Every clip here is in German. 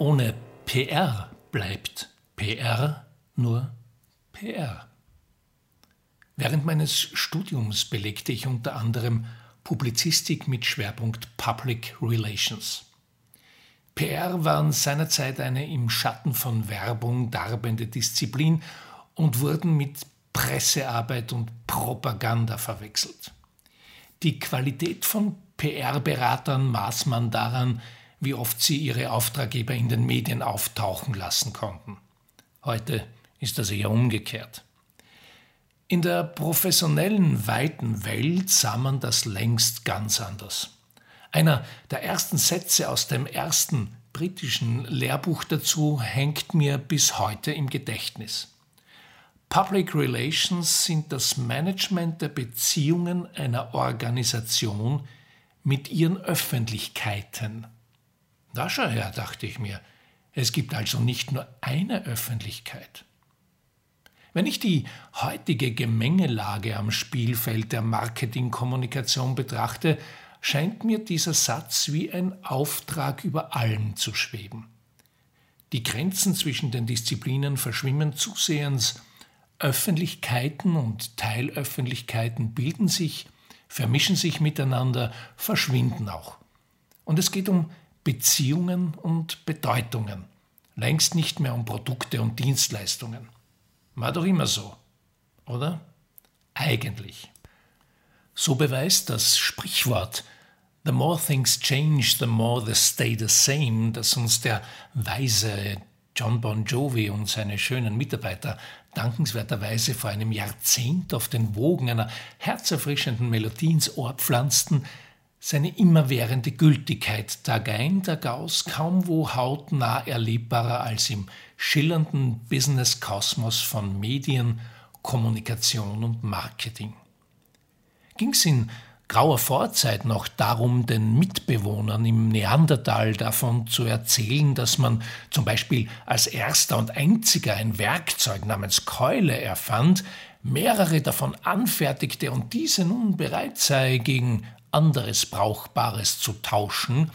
Ohne PR bleibt PR nur PR. Während meines Studiums belegte ich unter anderem Publizistik mit Schwerpunkt Public Relations. PR waren seinerzeit eine im Schatten von Werbung darbende Disziplin und wurden mit Pressearbeit und Propaganda verwechselt. Die Qualität von PR-Beratern maß man daran, wie oft sie ihre Auftraggeber in den Medien auftauchen lassen konnten. Heute ist das eher umgekehrt. In der professionellen, weiten Welt sah man das längst ganz anders. Einer der ersten Sätze aus dem ersten britischen Lehrbuch dazu hängt mir bis heute im Gedächtnis. Public Relations sind das Management der Beziehungen einer Organisation mit ihren Öffentlichkeiten. Da schau her, dachte ich mir, es gibt also nicht nur eine Öffentlichkeit. Wenn ich die heutige Gemengelage am Spielfeld der Marketingkommunikation betrachte, scheint mir dieser Satz wie ein Auftrag über allen zu schweben. Die Grenzen zwischen den Disziplinen verschwimmen zusehends, Öffentlichkeiten und Teilöffentlichkeiten bilden sich, vermischen sich miteinander, verschwinden auch. Und es geht um Beziehungen und Bedeutungen, längst nicht mehr um Produkte und Dienstleistungen. War doch immer so, oder? Eigentlich. So beweist das Sprichwort The more things change, the more they stay the same, das uns der weise John Bon Jovi und seine schönen Mitarbeiter dankenswerterweise vor einem Jahrzehnt auf den Wogen einer herzerfrischenden Melodie ins Ohr pflanzten, seine immerwährende Gültigkeit Tag ein, Tag aus, kaum wo hautnah erlebbarer als im schillernden Business-Kosmos von Medien, Kommunikation und Marketing. Ging es in grauer Vorzeit noch darum, den Mitbewohnern im Neandertal davon zu erzählen, dass man zum Beispiel als erster und einziger ein Werkzeug namens Keule erfand, mehrere davon anfertigte und diese nun bereit sei, gegen anderes Brauchbares zu tauschen,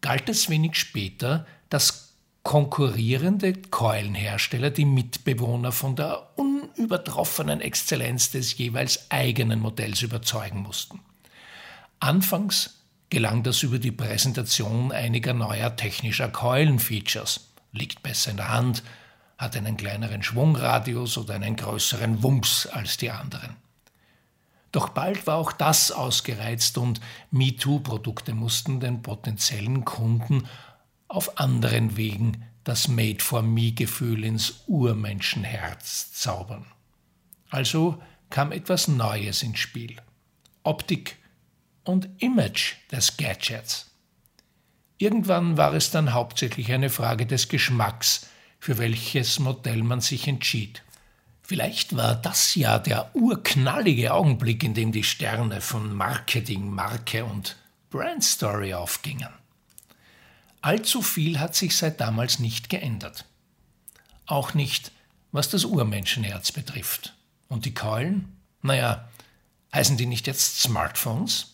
galt es wenig später, dass konkurrierende Keulenhersteller die Mitbewohner von der unübertroffenen Exzellenz des jeweils eigenen Modells überzeugen mussten. Anfangs gelang das über die Präsentation einiger neuer technischer Keulenfeatures, liegt besser in der Hand, hat einen kleineren Schwungradius oder einen größeren Wumms als die anderen. Doch bald war auch das ausgereizt und MeToo-Produkte mussten den potenziellen Kunden auf anderen Wegen das Made-for-Me-Gefühl ins Urmenschenherz zaubern. Also kam etwas Neues ins Spiel. Optik und Image des Gadgets. Irgendwann war es dann hauptsächlich eine Frage des Geschmacks, für welches Modell man sich entschied. Vielleicht war das ja der urknallige Augenblick, in dem die Sterne von Marketing, Marke und Brandstory aufgingen. Allzu viel hat sich seit damals nicht geändert. Auch nicht, was das Urmenschenherz betrifft. Und die Keulen? Naja, heißen die nicht jetzt Smartphones?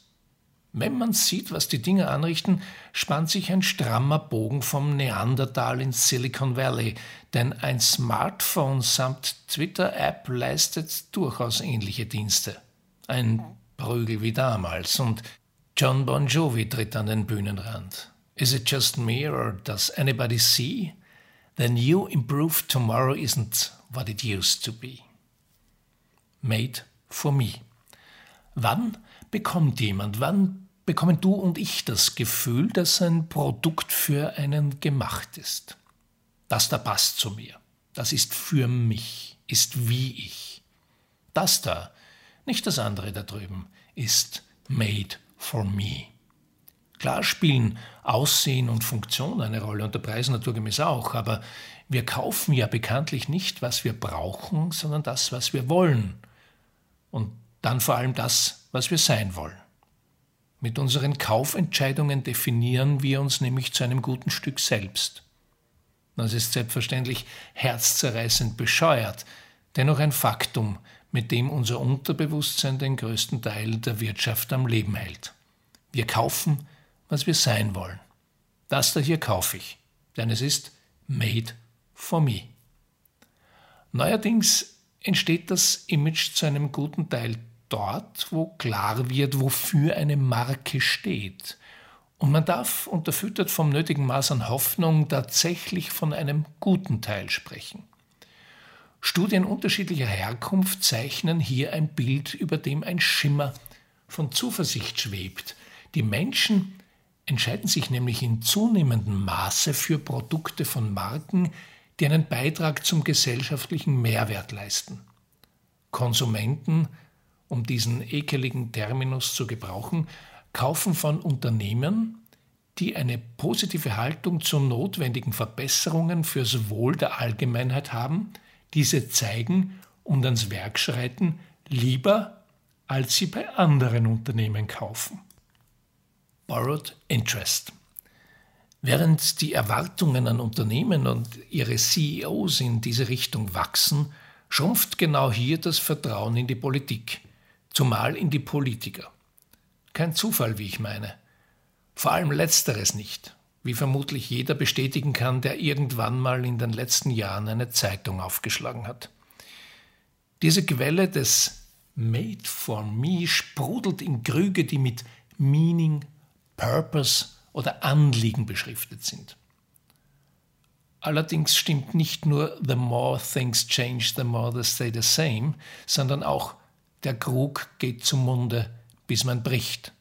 Wenn man sieht, was die Dinge anrichten, spannt sich ein strammer Bogen vom Neandertal ins Silicon Valley, denn ein Smartphone samt Twitter-App leistet durchaus ähnliche Dienste. Ein Prügel wie damals und John Bon Jovi tritt an den Bühnenrand. Is it just me or does anybody see? The new improved tomorrow isn't what it used to be. Made for me. Wann bekommt jemand, wann bekommen du und ich das Gefühl, dass ein Produkt für einen gemacht ist? Das da passt zu mir. Das ist für mich, ist wie ich. Das da, nicht das andere da drüben, ist made for me. Klar spielen Aussehen und Funktion eine Rolle und der Preis naturgemäß auch, aber wir kaufen ja bekanntlich nicht, was wir brauchen, sondern das, was wir wollen. Und dann vor allem das, was wir sein wollen. Mit unseren Kaufentscheidungen definieren wir uns nämlich zu einem guten Stück selbst. Das ist selbstverständlich herzzerreißend bescheuert, dennoch ein Faktum, mit dem unser Unterbewusstsein den größten Teil der Wirtschaft am Leben hält. Wir kaufen, was wir sein wollen. Das da hier kaufe ich. denn es ist made for me. Neuerdings entsteht das Image zu einem guten Teil dort, wo klar wird, wofür eine Marke steht. Und man darf, unterfüttert vom nötigen Maß an Hoffnung, tatsächlich von einem guten Teil sprechen. Studien unterschiedlicher Herkunft zeichnen hier ein Bild, über dem ein Schimmer von Zuversicht schwebt. Die Menschen entscheiden sich nämlich in zunehmendem Maße für Produkte von Marken, die einen Beitrag zum gesellschaftlichen Mehrwert leisten. Konsumenten, um diesen ekeligen Terminus zu gebrauchen, kaufen von Unternehmen, die eine positive Haltung zu notwendigen Verbesserungen fürs Wohl der Allgemeinheit haben, diese zeigen und ans Werk schreiten, lieber als sie bei anderen Unternehmen kaufen. Borrowed Interest. Während die Erwartungen an Unternehmen und ihre CEOs in diese Richtung wachsen, schrumpft genau hier das Vertrauen in die Politik, zumal in die Politiker. Kein Zufall, wie ich meine. Vor allem letzteres nicht, wie vermutlich jeder bestätigen kann, der irgendwann mal in den letzten Jahren eine Zeitung aufgeschlagen hat. Diese Quelle des Made for Me sprudelt in Krüge, die mit Meaning, Purpose oder Anliegen beschriftet sind. Allerdings stimmt nicht nur The more things change, the more they stay the same, sondern auch der Krug geht zum Munde, bis man bricht,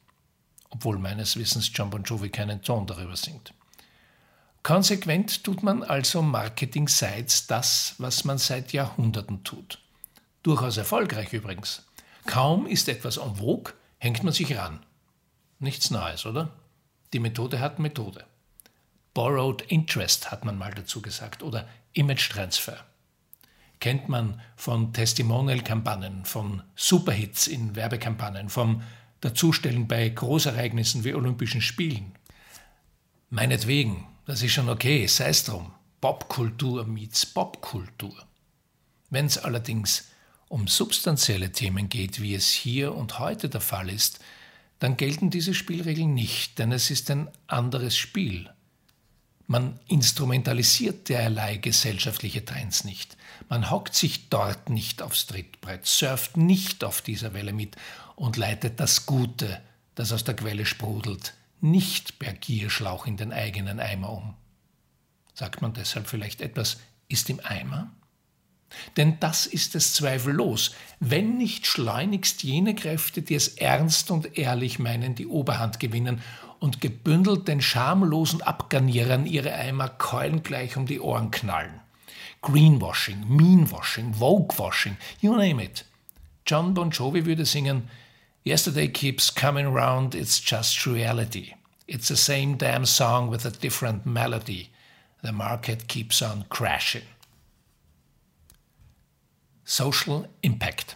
obwohl meines Wissens John Bon Jovi keinen Ton darüber singt. Konsequent tut man also marketingseits das, was man seit Jahrhunderten tut. Durchaus erfolgreich übrigens. Kaum ist etwas en vogue, hängt man sich ran. Nichts Neues, oder? Die Methode hat Methode. Borrowed Interest hat man mal dazu gesagt oder Image Transfer. Kennt man von Testimonial-Kampagnen, von Superhits in Werbekampagnen, vom Dazustellen bei Großereignissen wie Olympischen Spielen. Meinetwegen, das ist schon okay, sei es drum. Popkultur meets Popkultur. Wenn es allerdings um substanzielle Themen geht, wie es hier und heute der Fall ist, dann gelten diese Spielregeln nicht, denn es ist ein anderes Spiel. Man instrumentalisiert derlei gesellschaftliche Trends nicht. Man hockt sich dort nicht aufs Trittbrett, surft nicht auf dieser Welle mit und leitet das Gute, das aus der Quelle sprudelt, nicht per Gierschlauch in den eigenen Eimer um. Sagt man deshalb vielleicht etwas ist im Eimer? Denn das ist es zweifellos, wenn nicht schleunigst jene Kräfte, die es ernst und ehrlich meinen, die Oberhand gewinnen und gebündelt den schamlosen Abgarnierern ihre Eimer keulengleich um die Ohren knallen. Greenwashing, Meanwashing, Vogewashing, you name it. John Bon Jovi würde singen Yesterday keeps coming round, it's just reality. It's the same damn song with a different melody. The market keeps on crashing. Social Impact.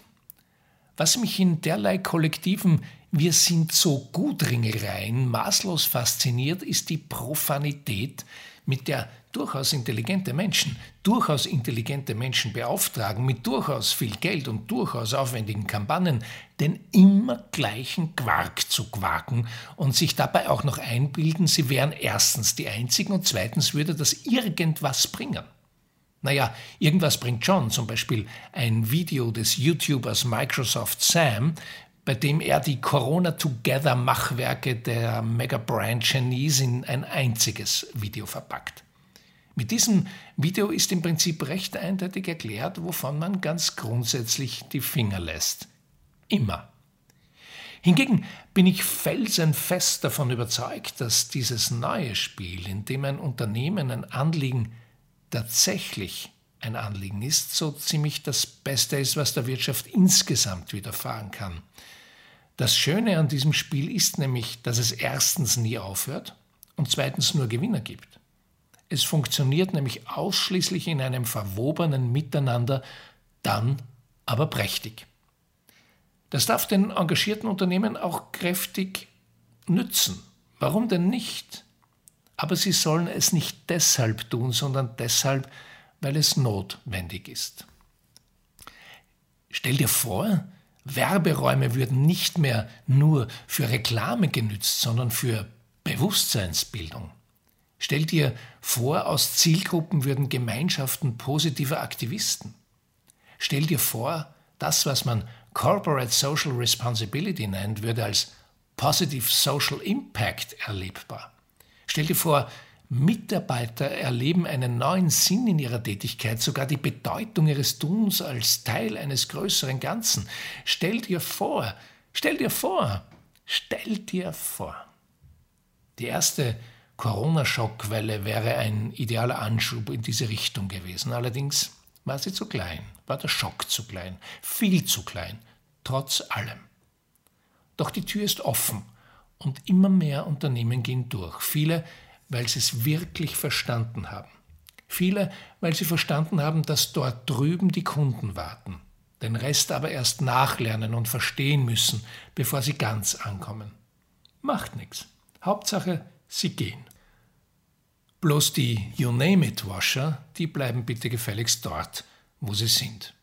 Was mich in derlei kollektiven Wir sind so gut Ringereien maßlos fasziniert, ist die Profanität, mit der durchaus intelligente Menschen, durchaus intelligente Menschen beauftragen, mit durchaus viel Geld und durchaus aufwendigen Kampagnen, den immer gleichen Quark zu quaken und sich dabei auch noch einbilden, sie wären erstens die Einzigen und zweitens würde das irgendwas bringen. Naja, irgendwas bringt schon, zum Beispiel ein Video des YouTubers Microsoft Sam, bei dem er die Corona Together Machwerke der Mega Brand Chinese in ein einziges Video verpackt. Mit diesem Video ist im Prinzip recht eindeutig erklärt, wovon man ganz grundsätzlich die Finger lässt. Immer. Hingegen bin ich felsenfest davon überzeugt, dass dieses neue Spiel, in dem ein Unternehmen ein Anliegen tatsächlich ein Anliegen ist, so ziemlich das Beste ist, was der Wirtschaft insgesamt widerfahren kann. Das Schöne an diesem Spiel ist nämlich, dass es erstens nie aufhört und zweitens nur Gewinner gibt. Es funktioniert nämlich ausschließlich in einem verwobenen Miteinander, dann aber prächtig. Das darf den engagierten Unternehmen auch kräftig nützen. Warum denn nicht? Aber sie sollen es nicht deshalb tun, sondern deshalb, weil es notwendig ist. Stell dir vor, Werberäume würden nicht mehr nur für Reklame genützt, sondern für Bewusstseinsbildung. Stell dir vor, aus Zielgruppen würden Gemeinschaften positiver Aktivisten. Stell dir vor, das, was man Corporate Social Responsibility nennt, würde als Positive Social Impact erlebbar. Stell dir vor, Mitarbeiter erleben einen neuen Sinn in ihrer Tätigkeit, sogar die Bedeutung ihres Tuns als Teil eines größeren Ganzen. Stell dir vor, stell dir vor, stell dir vor. Die erste Corona-Schockwelle wäre ein idealer Anschub in diese Richtung gewesen. Allerdings war sie zu klein, war der Schock zu klein, viel zu klein, trotz allem. Doch die Tür ist offen und immer mehr Unternehmen gehen durch. Viele, weil sie es wirklich verstanden haben. Viele, weil sie verstanden haben, dass dort drüben die Kunden warten. Den Rest aber erst nachlernen und verstehen müssen, bevor sie ganz ankommen. Macht nichts. Hauptsache, sie gehen. Bloß die You Name It Washer, die bleiben bitte gefälligst dort, wo sie sind.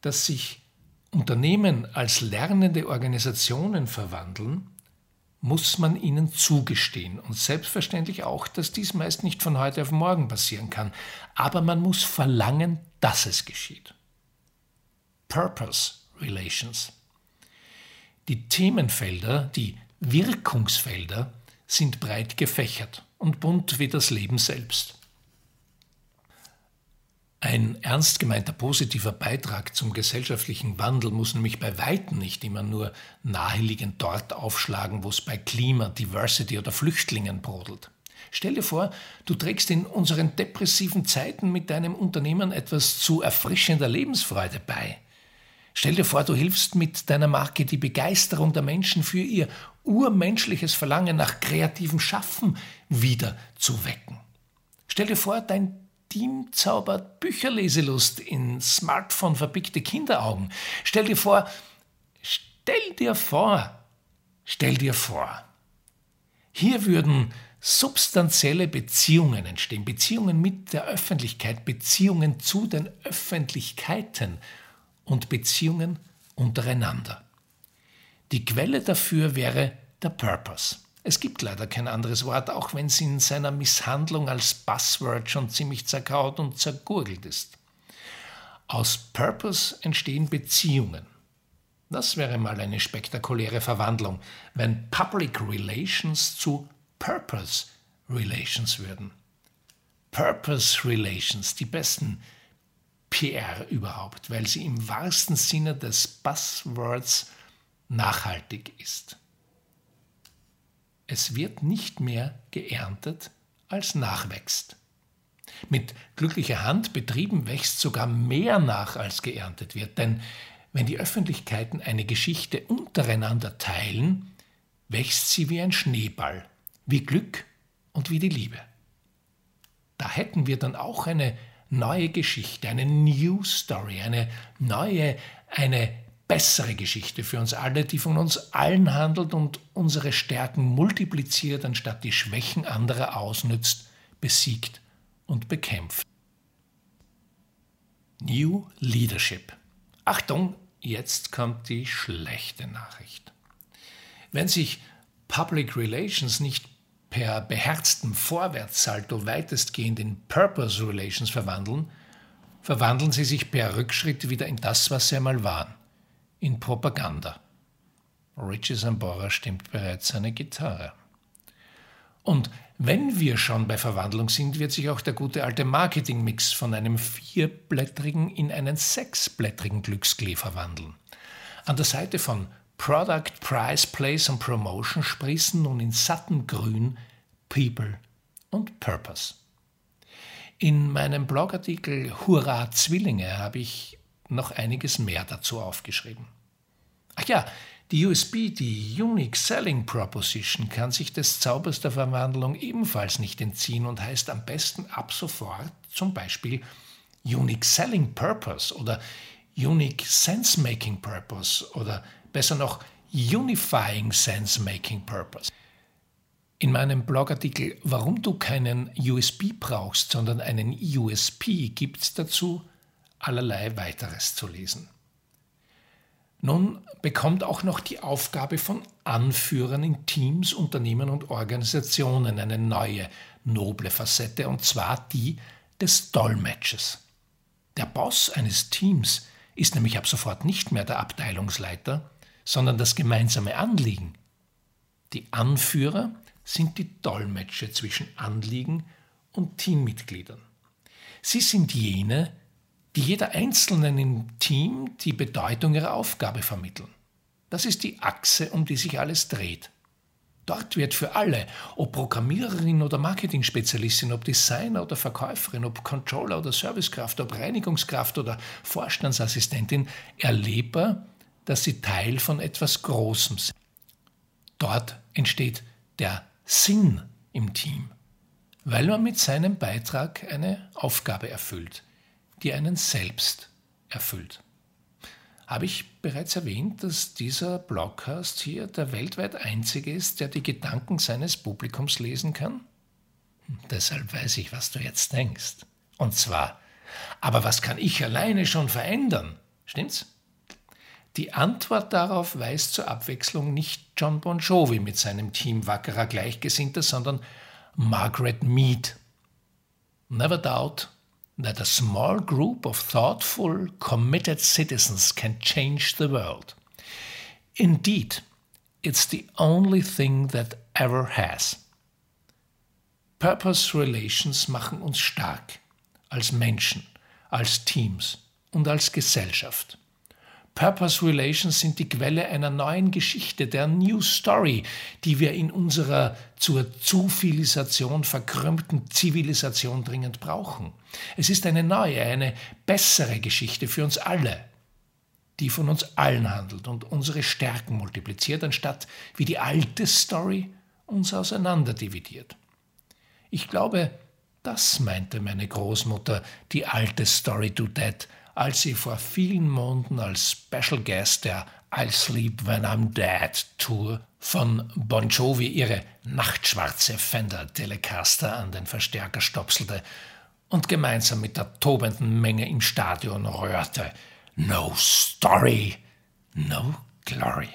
Dass sich Unternehmen als lernende Organisationen verwandeln, muss man ihnen zugestehen und selbstverständlich auch, dass dies meist nicht von heute auf morgen passieren kann, aber man muss verlangen, dass es geschieht. Purpose Relations. Die Themenfelder, die Wirkungsfelder sind breit gefächert und bunt wie das Leben selbst. Ein ernst gemeinter positiver Beitrag zum gesellschaftlichen Wandel muss nämlich bei weitem nicht immer nur naheliegend dort aufschlagen, wo es bei Klima, Diversity oder Flüchtlingen brodelt. Stell dir vor, du trägst in unseren depressiven Zeiten mit deinem Unternehmen etwas zu erfrischender Lebensfreude bei. Stell dir vor, du hilfst mit deiner Marke die Begeisterung der Menschen für ihr urmenschliches Verlangen nach kreativem Schaffen wieder zu wecken. Stell dir vor, dein Team zaubert Bücherleselust in Smartphone verbickte Kinderaugen. Stell dir vor, stell dir vor, stell dir vor. Hier würden substanzielle Beziehungen entstehen, Beziehungen mit der Öffentlichkeit, Beziehungen zu den Öffentlichkeiten und Beziehungen untereinander. Die Quelle dafür wäre der Purpose. Es gibt leider kein anderes Wort, auch wenn es in seiner Misshandlung als Buzzword schon ziemlich zerkaut und zergurgelt ist. Aus Purpose entstehen Beziehungen. Das wäre mal eine spektakuläre Verwandlung, wenn Public Relations zu Purpose Relations würden. Purpose Relations, die besten PR überhaupt, weil sie im wahrsten Sinne des Buzzwords nachhaltig ist. Es wird nicht mehr geerntet, als nachwächst. Mit glücklicher Hand betrieben wächst sogar mehr nach, als geerntet wird, denn wenn die Öffentlichkeiten eine Geschichte untereinander teilen, wächst sie wie ein Schneeball, wie Glück und wie die Liebe. Da hätten wir dann auch eine neue Geschichte, eine New Story, eine neue, eine bessere Geschichte für uns alle, die von uns allen handelt und unsere Stärken multipliziert, anstatt die Schwächen anderer ausnützt, besiegt und bekämpft. New Leadership. Achtung, jetzt kommt die schlechte Nachricht. Wenn sich Public Relations nicht per beherztem Vorwärtssalto weitestgehend in Purpose Relations verwandeln, verwandeln sie sich per Rückschritt wieder in das, was sie einmal waren, in Propaganda. Richie Sambora stimmt bereits seine Gitarre. Und wenn wir schon bei Verwandlung sind, wird sich auch der gute alte Marketingmix von einem vierblättrigen in einen sechsblättrigen Glücksklee verwandeln. An der Seite von Product, Price, Place und Promotion sprießen nun in sattem Grün People und Purpose. In meinem Blogartikel Hurra Zwillinge habe ich noch einiges mehr dazu aufgeschrieben. Ach ja, die USB, die Unique Selling Proposition, kann sich des Zaubers der Verwandlung ebenfalls nicht entziehen und heißt am besten ab sofort zum Beispiel Unique Selling Purpose oder Unique Sense Making Purpose oder besser noch Unifying Sense Making Purpose. In meinem Blogartikel Warum du keinen USB brauchst, sondern einen USP gibt es dazu allerlei weiteres zu lesen. Nun bekommt auch noch die Aufgabe von Anführern in Teams, Unternehmen und Organisationen eine neue, noble Facette, und zwar die des Dolmetschers. Der Boss eines Teams ist nämlich ab sofort nicht mehr der Abteilungsleiter, sondern das gemeinsame Anliegen. Die Anführer sind die Dolmetscher zwischen Anliegen und Teammitgliedern. Sie sind jene, die jeder Einzelnen im Team die Bedeutung ihrer Aufgabe vermitteln. Das ist die Achse, um die sich alles dreht. Dort wird für alle, ob Programmiererin oder Marketing-Spezialistin, ob Designer oder Verkäuferin, ob Controller oder Servicekraft, ob Reinigungskraft oder Vorstandsassistentin, erlebbar, dass sie Teil von etwas Großem sind. Dort entsteht der Sinn im Team, weil man mit seinem Beitrag eine Aufgabe erfüllt, die einen selbst erfüllt. Habe ich bereits erwähnt, dass dieser Blogcast hier der weltweit einzige ist, der die Gedanken seines Publikums lesen kann? Deshalb weiß ich, was du jetzt denkst. Und zwar, aber was kann ich alleine schon verändern? Stimmt's? Die Antwort darauf weiß zur Abwechslung nicht John Bon Jovi mit seinem Team wackerer Gleichgesinnter, sondern Margaret Mead. Never doubt that a small group of thoughtful, committed citizens can change the world. Indeed, it's the only thing that ever has. Purpose Relations machen uns stark, als Menschen, als Teams und als Gesellschaft. Purpose Relations sind die Quelle einer neuen Geschichte, der New Story, die wir in unserer zur Zufilisation verkrümmten Zivilisation dringend brauchen. Es ist eine neue, eine bessere Geschichte für uns alle, die von uns allen handelt und unsere Stärken multipliziert, anstatt wie die alte Story uns auseinanderdividiert. Ich glaube, das meinte meine Großmutter, die alte Story to Dead, als sie vor vielen Monaten als Special Guest der I'll Sleep When I'm Dead Tour von Bon Jovi ihre nachtschwarze Fender Telecaster an den Verstärker stopselte und gemeinsam mit der tobenden Menge im Stadion röhrte No Story, No Glory.